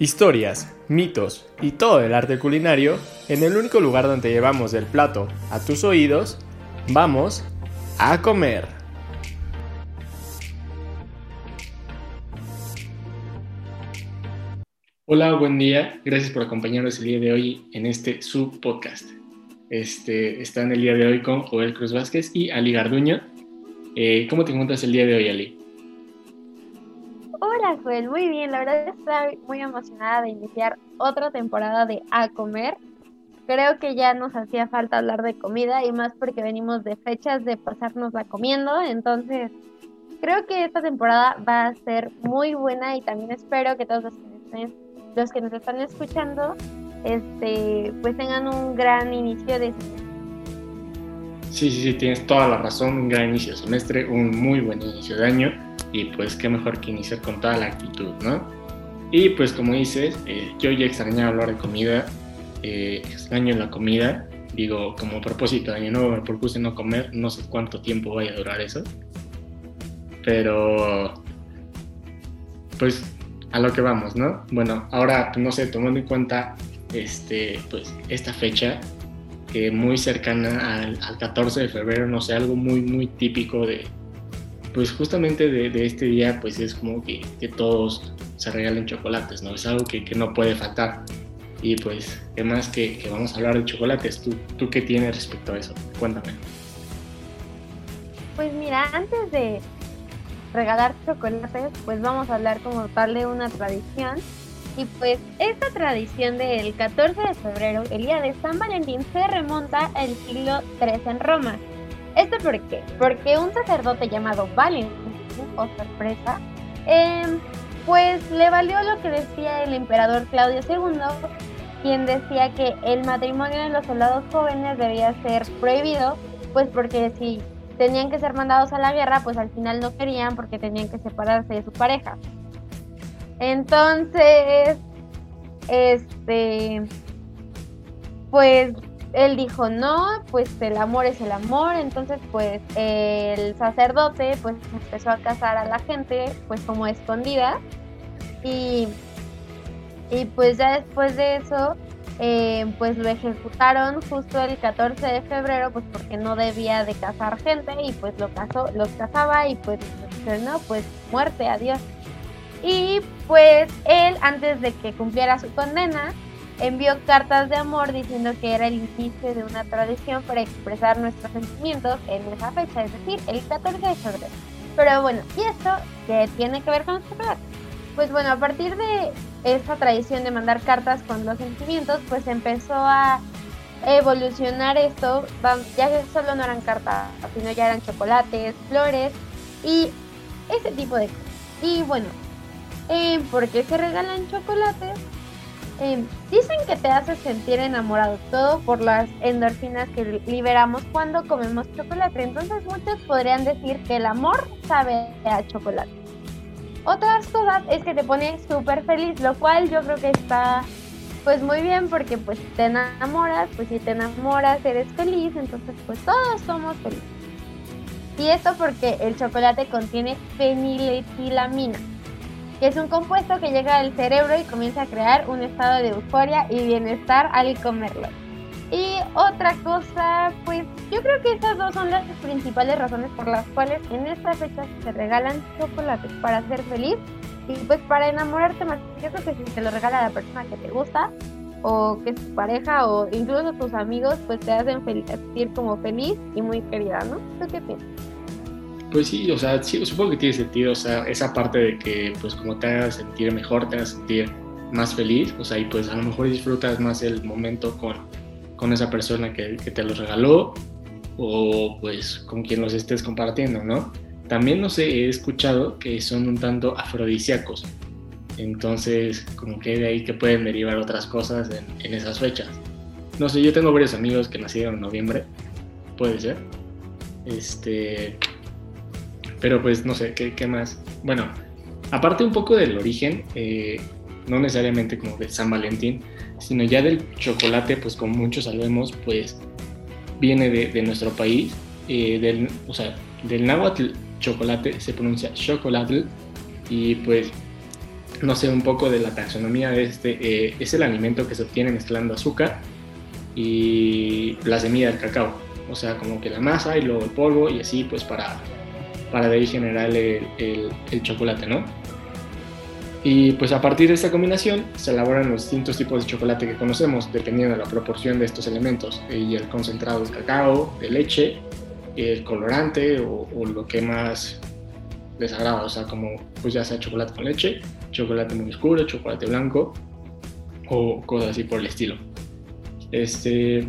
Historias, mitos y todo el arte culinario en el único lugar donde llevamos el plato a tus oídos, vamos a comer. Hola, buen día. Gracias por acompañarnos el día de hoy en este sub podcast. Este, está en el día de hoy con Joel Cruz Vázquez y Ali Garduño. Eh, ¿Cómo te encuentras el día de hoy, Ali? Hola, Joel, muy bien. La verdad estoy muy emocionada de iniciar otra temporada de A Comer. Creo que ya nos hacía falta hablar de comida y más porque venimos de fechas de pasárnosla comiendo. Entonces, creo que esta temporada va a ser muy buena y también espero que todos los que, estén, los que nos están escuchando este, pues tengan un gran inicio de semestre. Sí, sí, sí, tienes toda la razón. Un gran inicio de semestre, un muy buen inicio de año y pues qué mejor que iniciar con toda la actitud, ¿no? Y pues como dices, eh, yo ya extrañaba hablar de comida, eh, extraño la comida, digo, como propósito de año nuevo me propuse no comer, no sé cuánto tiempo vaya a durar eso, pero pues a lo que vamos, ¿no? Bueno, ahora, no sé, tomando en cuenta este, pues, esta fecha, que muy cercana al, al 14 de febrero, no sé, algo muy, muy típico de, pues justamente de, este día, pues es como que, todos se regalen chocolates, ¿no? Es algo que, no puede faltar. Y pues, ¿qué más que, vamos a hablar de chocolates? ¿Tú, ¿Tú qué tienes respecto a eso? Cuéntame. Pues mira, antes de regalar chocolates, pues vamos a hablar como tal de una tradición. Y pues esta tradición del 14 de febrero, el día de San Valentín, se remonta al siglo III en Roma. ¿Esto por qué? Porque un sacerdote llamado Valentín, o oh, sorpresa, em, pues le valió lo que decía el emperador Claudio II, quien decía que el matrimonio de los soldados jóvenes debía ser prohibido, pues porque si tenían que ser mandados a la guerra, pues al final no querían porque tenían que separarse de su pareja. Entonces, este, pues él dijo, no, pues el amor es el amor, entonces pues el sacerdote pues empezó a casar a la gente pues como escondida y, y pues ya después de eso eh, pues lo ejecutaron justo el 14 de febrero pues porque no debía de casar gente y pues lo casó, los casaba y pues no, pues muerte, adiós. Y pues él antes de que cumpliera su condena envió cartas de amor diciendo que era el inicio de una tradición para expresar nuestros sentimientos en esa fecha, es decir, el 14 de febrero. Pero bueno, ¿y esto qué tiene que ver con los chocolates? Pues bueno, a partir de esta tradición de mandar cartas con los sentimientos, pues empezó a evolucionar esto, ya que solo no eran cartas, sino ya eran chocolates, flores y ese tipo de cosas. Y bueno, eh, ¿por qué se regalan chocolates? Em, dicen que te hace sentir enamorado, todo por las endorfinas que liberamos cuando comemos chocolate. Entonces muchos podrían decir que el amor sabe a chocolate. Otras cosas es que te pone súper feliz, lo cual yo creo que está pues muy bien porque pues te enamoras, pues si te enamoras eres feliz, entonces pues todos somos felices. Y esto porque el chocolate contiene feniletilamina que es un compuesto que llega al cerebro y comienza a crear un estado de euforia y bienestar al comerlo. Y otra cosa, pues yo creo que estas dos son las principales razones por las cuales en estas fechas se regalan chocolates para ser feliz y pues para enamorarte más. Yo creo que si te lo regala la persona que te gusta o que es tu pareja o incluso tus amigos, pues te hacen sentir como feliz y muy querida, ¿no? ¿Tú qué piensas? Pues sí, o sea, sí, supongo que tiene sentido, o sea, esa parte de que, pues, como te haga sentir mejor, te haga sentir más feliz, o sea, y pues a lo mejor disfrutas más el momento con, con esa persona que, que te los regaló o pues con quien los estés compartiendo, ¿no? También, no sé, he escuchado que son un tanto afrodisíacos, entonces, como que de ahí que pueden derivar otras cosas en, en esas fechas. No sé, yo tengo varios amigos que nacieron en noviembre, puede ser. Este, pero pues no sé, ¿qué, más? Bueno, aparte un poco del origen, eh, no necesariamente como de San Valentín, sino ya del chocolate, pues como muchos sabemos, pues viene de, nuestro país, eh, del, o sea, del náhuatl chocolate se pronuncia chocolate y pues no sé, un poco de la taxonomía de este, eh, es el alimento que se obtiene mezclando azúcar y la semilla del cacao. O sea, como que la masa y luego el polvo y así pues para, para de ahí generar el, el, chocolate, ¿no? Y pues a partir de esta combinación se elaboran los distintos tipos de chocolate que conocemos, dependiendo de la proporción de estos elementos y el concentrado de cacao, de leche, el colorante o, o lo que más les agrada, o sea, como pues ya sea chocolate con leche, chocolate muy oscuro, chocolate blanco o cosas así por el estilo. Este,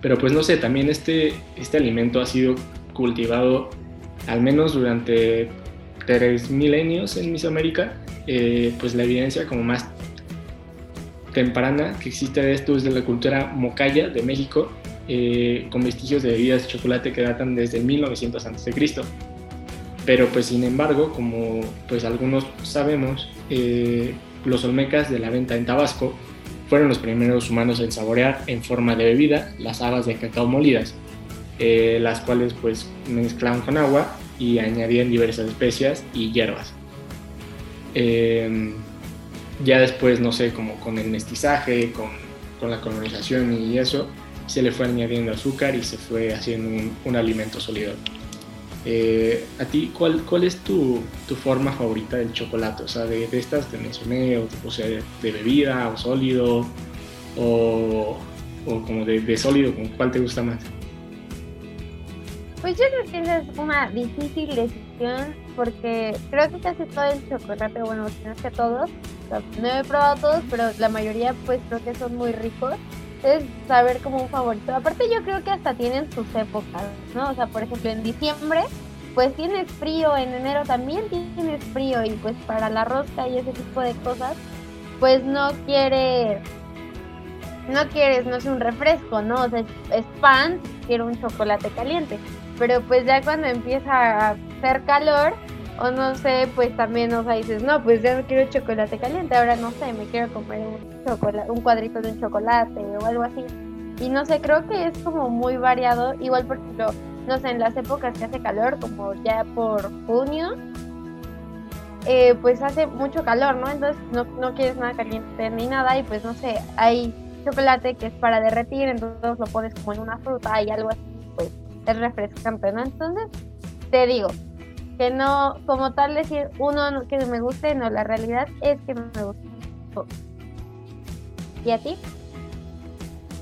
pero pues no sé, también este, este alimento ha sido cultivado al menos durante tres milenios en Mesoamérica, eh, pues la evidencia como más temprana que existe de esto es de la cultura mocaya de México, eh, con vestigios de bebidas de chocolate que datan desde 1900 a.C. Pero pues sin embargo, como pues algunos sabemos, eh, los olmecas de la venta en Tabasco fueron los primeros humanos en saborear en forma de bebida las habas de cacao molidas, eh, las cuales pues mezclaban con agua y añadían diversas especias y hierbas. Em, ya después, no sé, como con el mestizaje, con, con, la colonización y eso, se le fue añadiendo azúcar y se fue haciendo un, un alimento sólido. Eh, ¿A ti cuál, cuál es tu, tu, forma favorita del chocolate? O sea, de, estas te mencioné, o, sea, de, bebida o sólido, o, o como de, de, sólido, ¿cuál te gusta más? Pues yo creo que esa es una difícil decisión porque creo que casi todo el chocolate, bueno, no es que todos, no he probado todos, pero la mayoría pues creo que son muy ricos es saber como un favorito. Aparte yo creo que hasta tienen sus épocas, ¿no? O sea, por ejemplo, en diciembre pues tienes frío, en enero también tienes frío y pues para la rosca y ese tipo de cosas, pues no quieres, no quieres, no es un refresco, ¿no? O sea, es, pan, quiero un chocolate caliente. Pero pues ya cuando empieza a hacer calor, o no sé, pues también, o sea, dices, no, pues ya no quiero chocolate caliente, ahora no sé, me quiero comer un, chocolate, un cuadrito de un chocolate o algo así. Y no sé, creo que es como muy variado, igual por ejemplo, no sé, en las épocas que hace calor, como ya por junio, eh, pues hace mucho calor, ¿no? Entonces no, no quieres nada caliente ni nada y pues no sé, hay chocolate que es para derretir, entonces lo pones como en una fruta y algo así, pues es refrescante, ¿no? Entonces, te digo, que no, como tal decir uno que me guste, no, la realidad es que me gusta. ¿Y a ti?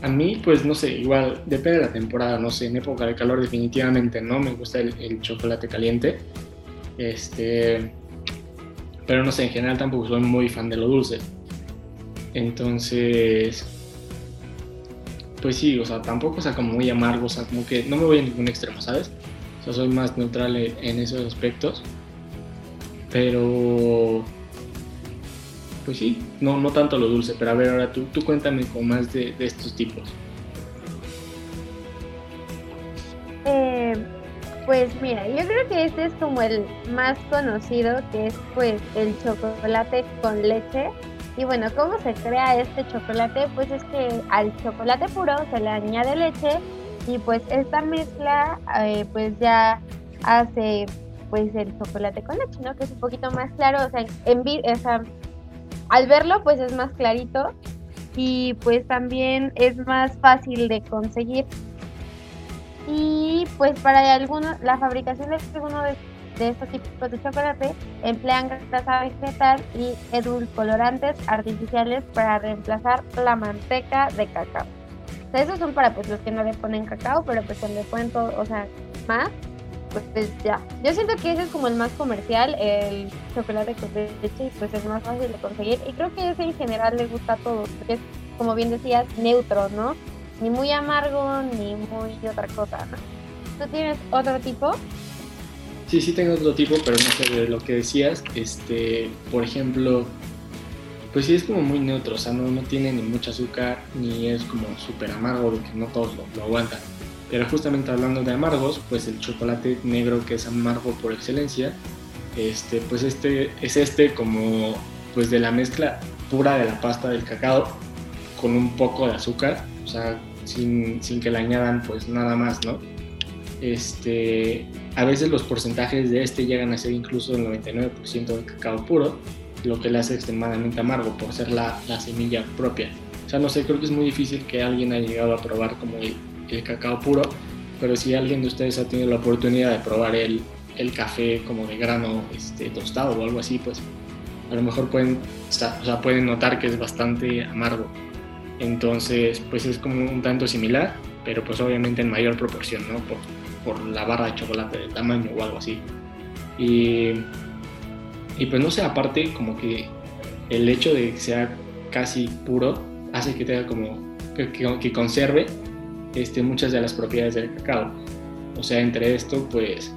A mí, pues no sé, igual depende de la temporada, no sé, en época de calor definitivamente no me gusta el, chocolate caliente. Este, pero no sé, en general tampoco soy muy fan de lo dulce. Entonces, pues sí, o sea, tampoco, o sea, como muy amargo, o sea, como que no me voy a ningún extremo, ¿sabes? O soy más neutral en esos aspectos. Pero, pues sí, no, no tanto lo dulce, pero a ver, ahora tú, tú cuéntame con más de, estos tipos. Eh, pues mira, yo creo que este es como el más conocido, que es pues el chocolate con leche. Y bueno, ¿cómo se crea este chocolate? Pues es que al chocolate puro se le añade leche y pues esta mezcla eh, pues ya hace pues el chocolate con leche, ¿no? Que es un poquito más claro, o sea, en, al verlo pues es más clarito y pues también es más fácil de conseguir. Y pues para algunos, la fabricación de alguno de, de estos tipos de chocolate emplean grasa vegetal y edulcorantes artificiales para reemplazar la manteca de cacao esos son para pues los que no le ponen cacao, pero pues cuando le ponen todo, o sea, más, pues, pues, ya. Yo siento que ese es como el más comercial, el chocolate con leche, pues es más fácil de conseguir. Y creo que ese en general le gusta a todos, porque es, como bien decías, neutro, ¿no? Ni muy amargo, ni muy otra cosa, ¿no? ¿Tú tienes otro tipo? Sí, sí tengo otro tipo, pero no sé de lo que decías. Este, por ejemplo, pues sí es como muy neutro, o sea, no, no tiene ni mucho azúcar, ni es como súper amargo, que no todos lo, aguantan. Pero justamente hablando de amargos, pues el chocolate negro que es amargo por excelencia, este, pues este es este como pues de la mezcla pura de la pasta del cacao con un poco de azúcar, o sea, sin, sin que le añadan pues nada más, ¿no? Este, a veces los porcentajes de este llegan a ser incluso el 99% de cacao puro, lo que le hace extremadamente amargo por ser la, la semilla propia. O sea, no sé, creo que es muy difícil que alguien haya llegado a probar como el, el cacao puro, pero si alguien de ustedes ha tenido la oportunidad de probar el, el café como de grano este, tostado o algo así, pues a lo mejor pueden, o sea, pueden notar que es bastante amargo. Entonces, pues es como un tanto similar, pero pues obviamente en mayor proporción, ¿no? Por, por la barra de chocolate de tamaño o algo así. Y, y pues no sé, aparte como que el hecho de que sea casi puro hace que tenga como que, que, conserve este, muchas de las propiedades del cacao. O sea, entre esto, pues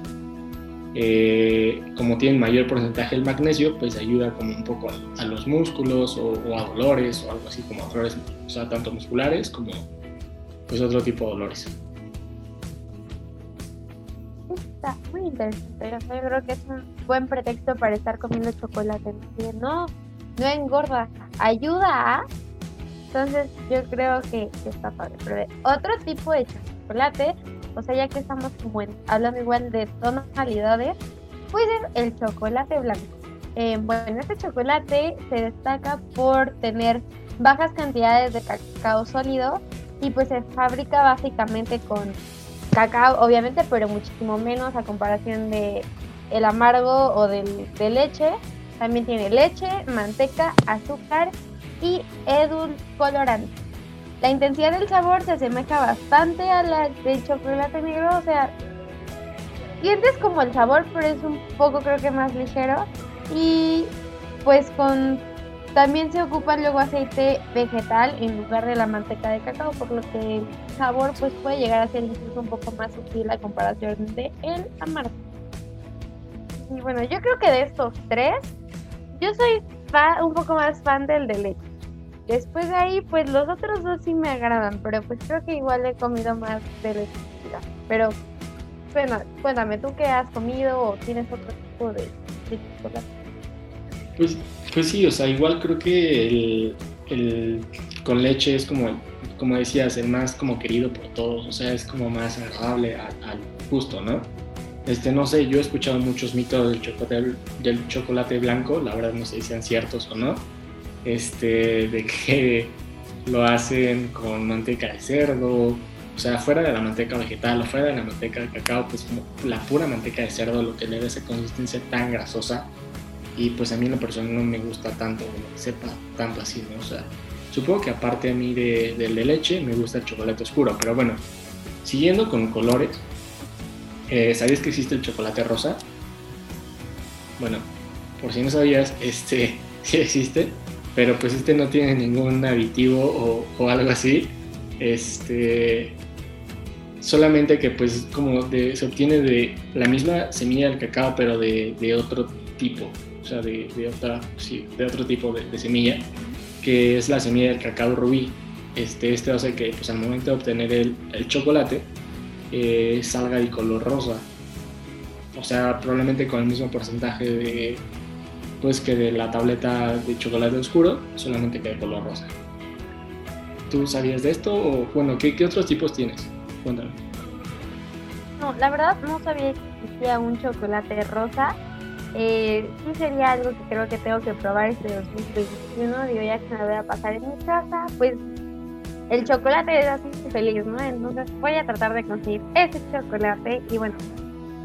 eh, como tiene mayor porcentaje el magnesio, pues ayuda como un poco a, los músculos o, a dolores o algo así como a dolores, o sea, tanto musculares como pues otro tipo de dolores. Está muy interesante, yo creo que es un buen pretexto para estar comiendo chocolate, no, no engorda, ayuda a... Entonces yo creo que, está padre. Otro tipo de chocolate o sea, ya que estamos como hablando igual de tonalidades, pues es el chocolate blanco. Eh, bueno, este chocolate se destaca por tener bajas cantidades de cacao sólido y pues se fabrica básicamente con cacao, obviamente, pero muchísimo menos a comparación de el amargo o del, de leche. También tiene leche, manteca, azúcar y edulcorante. La intensidad del sabor se asemeja bastante a la del chocolate negro, o sea, sientes como el sabor, pero es un poco creo que más ligero. Y pues con también se ocupa luego aceite vegetal en lugar de la manteca de cacao, por lo que el sabor pues puede llegar a ser incluso un poco más sutil a comparación de el amargo. Y bueno, yo creo que de estos tres, yo soy un poco más fan del de leche. Después de ahí, pues los otros dos sí me agradan, pero pues creo que igual he comido más de electricidad. Pero, bueno, cuéntame, ¿tú qué has comido o tienes otro tipo de, chocolate? Pues, pues sí, o sea, igual creo que el, el con leche es como, como decías, el más como querido por todos, o sea, es como más agradable al, gusto, ¿no? Este, no sé, yo he escuchado muchos mitos del chocolate, del chocolate blanco, la verdad no sé si sean ciertos o no, este, de que lo hacen con manteca de cerdo, o sea, fuera de la manteca vegetal o fuera de la manteca de cacao, pues como la pura manteca de cerdo lo que le da esa consistencia tan grasosa y pues a mí en lo personal no me gusta tanto que sepa tanto así, ¿no? O sea, supongo que aparte a mí de, de leche me gusta el chocolate oscuro, pero bueno, siguiendo con colores, eh, ¿sabías que existe el chocolate rosa? Bueno, por si no sabías, este sí existe pero pues este no tiene ningún aditivo o, algo así. Este, solamente que pues como se obtiene de la misma semilla del cacao, pero de, otro tipo, o sea, de, otra, sí, de otro tipo de, semilla, que es la semilla del cacao rubí. Este, este hace que pues al momento de obtener el, chocolate eh, salga de color rosa. O sea, probablemente con el mismo porcentaje de pues que de la tableta de chocolate oscuro solamente quede color rosa. ¿Tú sabías de esto o bueno, qué, otros tipos tienes? Cuéntame. No, la verdad no sabía que existía un chocolate rosa. Eh, sí sería algo que creo que tengo que probar este 2021. Digo, ya que me voy a pasar en mi casa, pues el chocolate es así feliz, ¿no? Entonces voy a tratar de conseguir ese chocolate y bueno,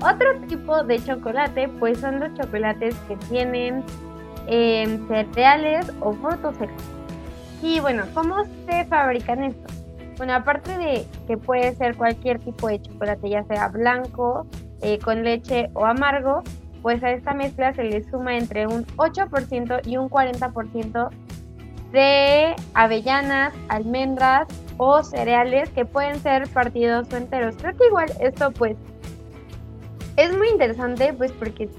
otro tipo de chocolate, pues son los chocolates que tienen eh, cereales o frutos secos. Y bueno, ¿cómo se fabrican estos? Bueno, aparte de que puede ser cualquier tipo de chocolate, ya sea blanco, eh, con leche o amargo, pues a esta mezcla se le suma entre un 8% y un 40% de avellanas, almendras o cereales que pueden ser partidos o enteros. Creo que igual esto pues es muy interesante, pues porque,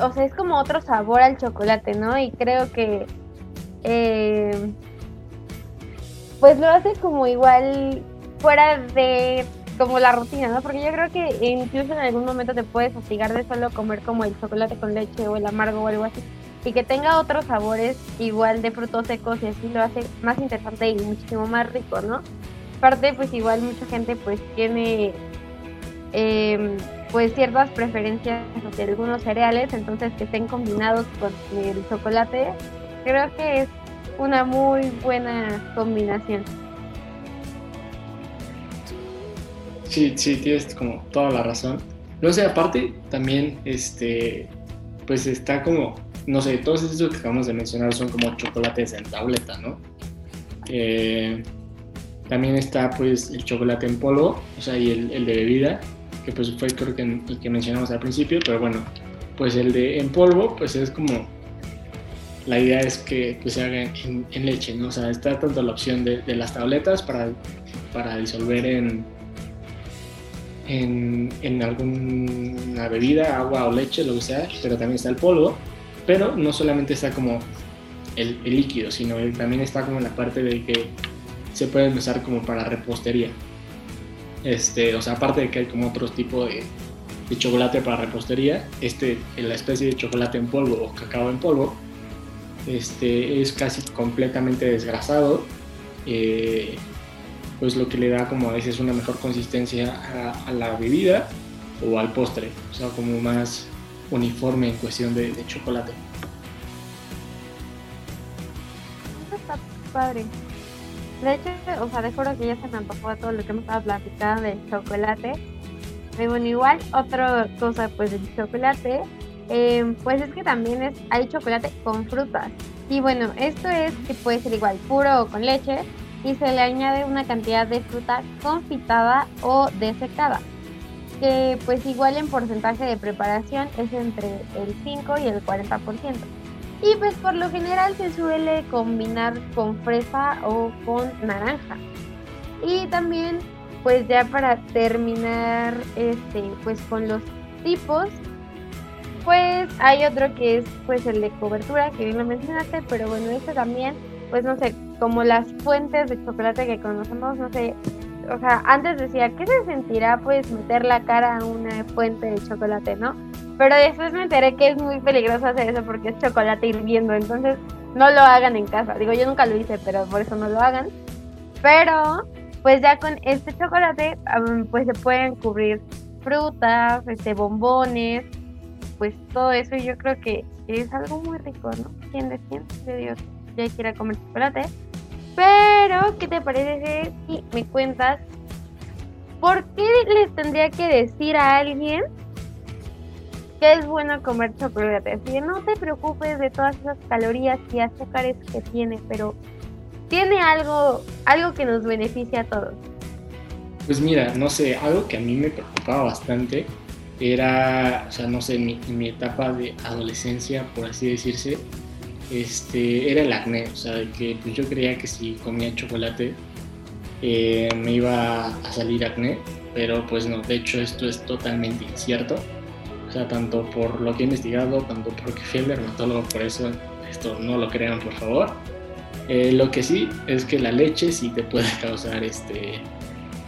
o sea, es como otro sabor al chocolate, ¿no? Y creo que, eh, pues lo hace como igual fuera de como la rutina, ¿no? Porque yo creo que incluso en algún momento te puedes hostigar de solo comer como el chocolate con leche o el amargo o algo así. Y que tenga otros sabores igual de frutos secos y así lo hace más interesante y muchísimo más rico, ¿no? Aparte, pues igual mucha gente pues tiene... Eh, pues ciertas preferencias de algunos cereales, entonces que estén combinados con el chocolate, creo que es una muy buena combinación. Sí, sí, tienes como toda la razón. No sé, aparte también, este, pues está como, no sé, todos esos que acabamos de mencionar son como chocolates en tableta, ¿no? Eh, también está pues el chocolate en polvo, o sea, y el, de bebida, que pues fue creo que el que mencionamos al principio, pero bueno, pues el de en polvo, pues es como, la idea es que pues, se haga en, leche, ¿no? O sea, está tanto la opción de, de las tabletas para, para disolver en, en, en, alguna bebida, agua o leche, lo que sea, pero también está el polvo, pero no solamente está como el, el líquido, sino también está como la parte de que se pueden usar como para repostería. Este, o sea, aparte de que hay como otros tipos de, de, chocolate para repostería, este, la especie de chocolate en polvo o cacao en polvo, este, es casi completamente desgrasado, eh, pues lo que le da como a veces una mejor consistencia a, la bebida o al postre, o sea, como más uniforme en cuestión de, de chocolate. Está padre. De hecho, o sea, de juro que ya se me antojó todo lo que hemos estado platicando del chocolate. Y bueno, igual, otra cosa pues del chocolate, eh, pues es que también es, hay chocolate con frutas. Y bueno, esto es que puede ser igual puro o con leche y se le añade una cantidad de fruta confitada o desecada, que pues igual en porcentaje de preparación es entre el 5 y el 40%. Y pues por lo general se suele combinar con fresa o con naranja. Y también pues ya para terminar este pues con los tipos pues hay otro que es pues el de cobertura que bien lo mencionaste, pero bueno, este también pues no sé, como las fuentes de chocolate que conocemos, no sé, o sea, antes decía, ¿qué se sentirá pues meter la cara a una fuente de chocolate, no? Pero después me enteré que es muy peligroso hacer eso porque es chocolate hirviendo, entonces no lo hagan en casa. Digo, yo nunca lo hice, pero por eso no lo hagan. Pero, pues ya con este chocolate, pues se pueden cubrir frutas, este, bombones, pues todo eso. Y yo creo que es algo muy rico, ¿no? ¿Quién de quién? De Dios, ya quiera comer chocolate. Pero, ¿qué te parece si me cuentas por qué les tendría que decir a alguien que es bueno comer chocolate. Así no te preocupes de todas esas calorías y azúcares que tiene, pero tiene algo, algo que nos beneficia a todos. Pues mira, no sé, algo que a mí me preocupaba bastante era, o sea, no sé, mi, etapa de adolescencia, por así decirse, este, era el acné, o sea, que pues, yo creía que si comía chocolate eh, me iba a salir acné, pero pues no, de hecho esto es totalmente incierto tanto por lo que he investigado, tanto porque fui al dermatólogo, por eso esto no lo crean, por favor. Eh, lo que sí es que la leche sí te puede causar este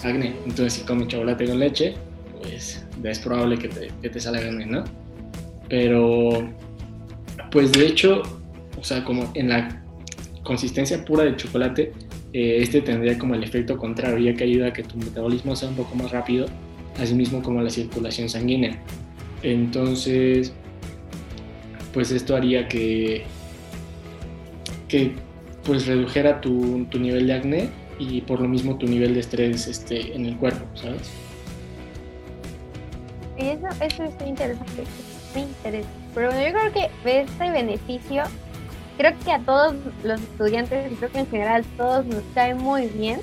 acné. Entonces, si comes chocolate con leche, pues es probable que te, que te salga acné, ¿no? Pero, pues de hecho, o sea, como en la consistencia pura del chocolate, eh, este tendría como el efecto contrario, ya que ayuda a que tu metabolismo sea un poco más rápido, así mismo como la circulación sanguínea. Entonces, pues esto haría que, que pues redujera tu, nivel de acné y por lo mismo tu nivel de estrés este, en el cuerpo, ¿sabes? Y eso, eso está interesante, me interesa. Pero bueno, yo creo que este beneficio, creo que a todos los estudiantes y creo que en general todos nos cae muy bien.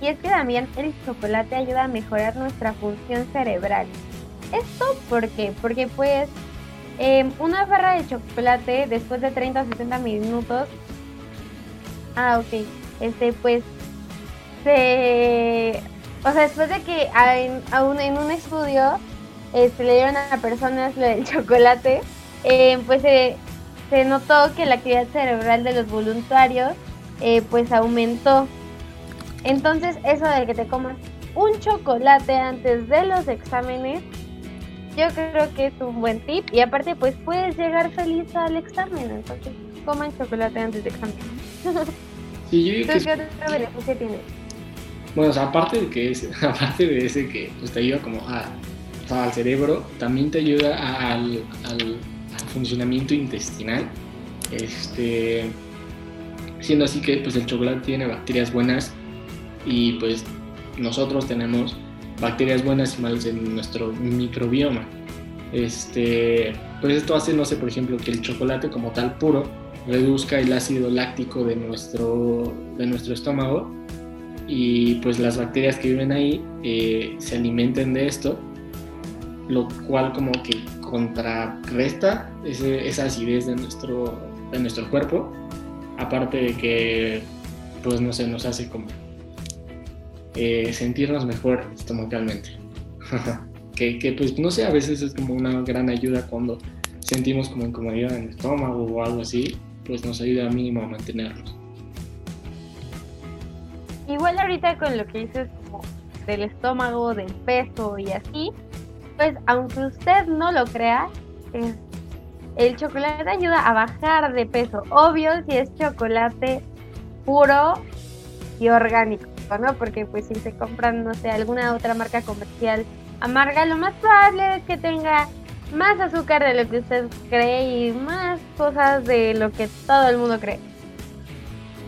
Y es que también el chocolate ayuda a mejorar nuestra función cerebral. ¿Esto por qué? Porque pues em, una barra de chocolate después de 30 o 60 minutos, ah, ok, este pues se, o sea, después de que aún en un estudio este, le dieron a personas lo del chocolate, em, pues se, se, notó que la actividad cerebral de los voluntarios eh, pues aumentó. Entonces eso de que te comas un chocolate antes de los exámenes yo creo que es un buen tip y aparte pues puedes llegar feliz al examen, entonces coman chocolate antes de examen. Sí, yo ¿Qué otro beneficio tiene? Bueno, aparte de que es, aparte de ese que pues, te ayuda como a al cerebro, también te ayuda al, al, funcionamiento intestinal. Este, siendo así que pues el chocolate tiene bacterias buenas y pues nosotros tenemos bacterias buenas y malas en nuestro microbioma. Este, pues esto hace, no sé, por ejemplo, que el chocolate como tal puro reduzca el ácido láctico de nuestro, de nuestro estómago y pues las bacterias que viven ahí eh, se alimenten de esto, lo cual como que contrarresta esa acidez de nuestro, de nuestro cuerpo, aparte de que pues no sé, nos hace como eh, sentirnos mejor estomacalmente. que, que, pues no sé, a veces es como una gran ayuda cuando sentimos como incomodidad en el estómago o algo así, pues nos ayuda mínimo a mantenernos. Igual ahorita con lo que dices como del estómago, del peso y así, pues aunque usted no lo crea, el chocolate ayuda a bajar de peso. Obvio si es chocolate puro y orgánico, ¿no? Porque pues si se compran, no sé, alguna otra marca comercial amarga, lo más probable es que tenga más azúcar de lo que usted cree y más cosas de lo que todo el mundo cree.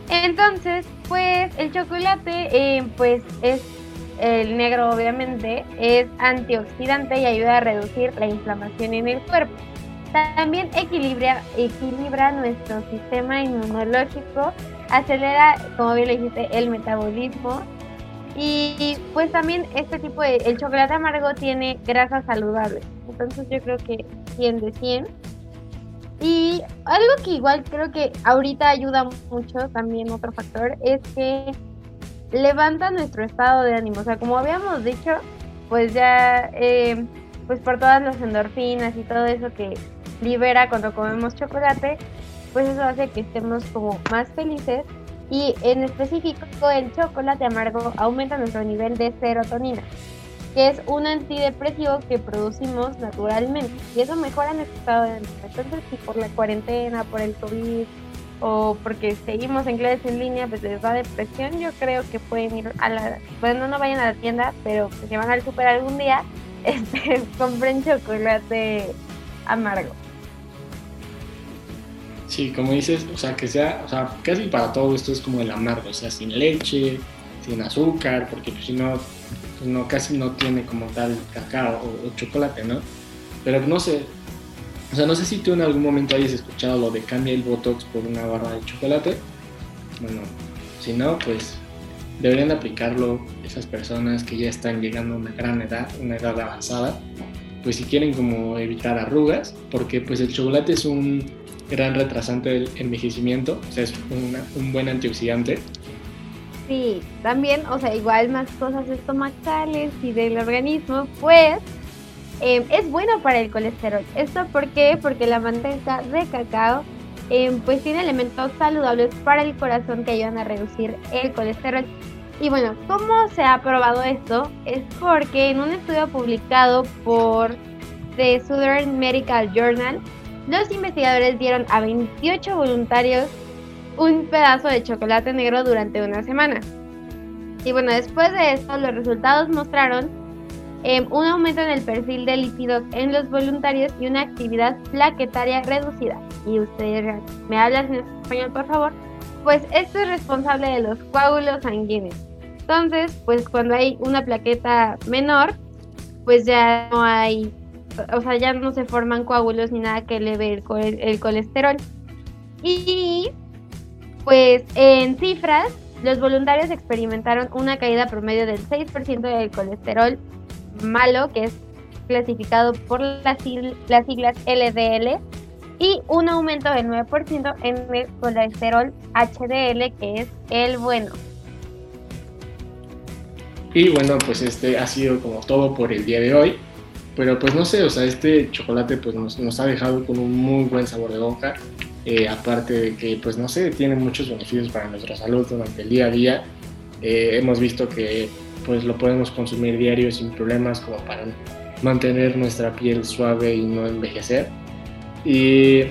Entonces, pues el chocolate, eh, pues es el negro obviamente, es antioxidante y ayuda a reducir la inflamación en el cuerpo. También equilibra, equilibra nuestro sistema inmunológico, acelera, como bien le dijiste, el metabolismo y pues también este tipo de, el chocolate amargo tiene grasas saludables. Entonces yo creo que 100 de 100. Y algo que igual creo que ahorita ayuda mucho, también otro factor, es que levanta nuestro estado de ánimo. O sea, como habíamos dicho, pues ya, eh, pues por todas las endorfinas y todo eso que libera cuando comemos chocolate, pues eso hace que estemos como más felices y en específico el chocolate amargo aumenta nuestro nivel de serotonina, que es un antidepresivo que producimos naturalmente y eso mejora nuestro estado de ánimo. Entonces, si por la cuarentena, por el COVID o porque seguimos en clases en línea, pues les da depresión, yo creo que pueden ir a la, bueno, no vayan a la tienda, pero pues, si van al super algún día, este, compren chocolate amargo. Sí, como dices, o sea, que sea, o sea, casi para todo esto es como el amargo, o sea, sin leche, sin azúcar, porque pues, si no, pues, no, casi no tiene como tal cacao o, chocolate, ¿no? Pero no sé, o sea, no sé si tú en algún momento hayas escuchado lo de cambia el Botox por una barra de chocolate. Bueno, si no, pues deberían aplicarlo esas personas que ya están llegando a una gran edad, una edad avanzada, pues si quieren como evitar arrugas, porque pues el chocolate es un gran retrasante del envejecimiento, o sea, es un buen antioxidante. Sí, también, o sea, igual más cosas estomacales y del organismo, pues em, es bueno para el colesterol. ¿Esto por qué? Porque la manteca de cacao em, pues tiene elementos saludables para el corazón que ayudan a reducir el colesterol. Y bueno, ¿cómo se ha probado esto? Es porque en un estudio publicado por The Southern Medical Journal, los investigadores dieron a 28 voluntarios un pedazo de chocolate negro durante una semana. Y bueno, después de esto, los resultados mostraron em, un aumento en el perfil de lípidos en los voluntarios y una actividad plaquetaria reducida. Y ustedes me hablan en español, por favor. Pues esto es responsable de los coágulos sanguíneos. Entonces, pues cuando hay una plaqueta menor, pues ya no hay o sea, ya no se forman coágulos ni nada que eleve el, el colesterol. Y pues en cifras, los voluntarios experimentaron una caída promedio del 6% del colesterol malo, que es clasificado por las, las siglas LDL, y un aumento del 9% en el colesterol HDL, que es el bueno. Y bueno, pues este ha sido como todo por el día de hoy. Pero pues no sé, o sea, este chocolate pues nos, ha dejado con un muy buen sabor de boca. Eh, aparte de que pues no sé, tiene muchos beneficios para nuestra salud durante el día a día. Eh, hemos visto que pues lo podemos consumir diario sin problemas como para mantener nuestra piel suave y no envejecer. Y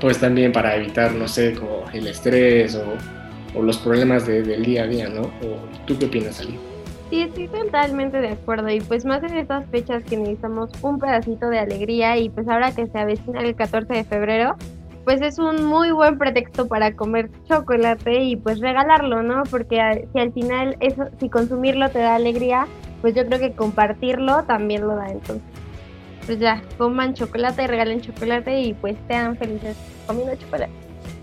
pues también para evitar, no sé, como el estrés o, los problemas del día a día, ¿no? ¿O ¿Tú qué opinas, Ali? Sí, estoy totalmente de acuerdo y pues más en estas fechas que necesitamos un pedacito de alegría y pues ahora que se avecina el 14 de febrero, pues es un muy buen pretexto para comer chocolate y pues regalarlo, ¿no? Porque si al final eso, si consumirlo te da alegría, pues yo creo que compartirlo también lo da entonces. Pues ya, coman chocolate, regalen chocolate y pues sean felices comiendo chocolate.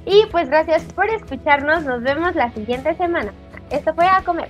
Y pues gracias por escucharnos, nos vemos la siguiente semana. Esto fue a comer.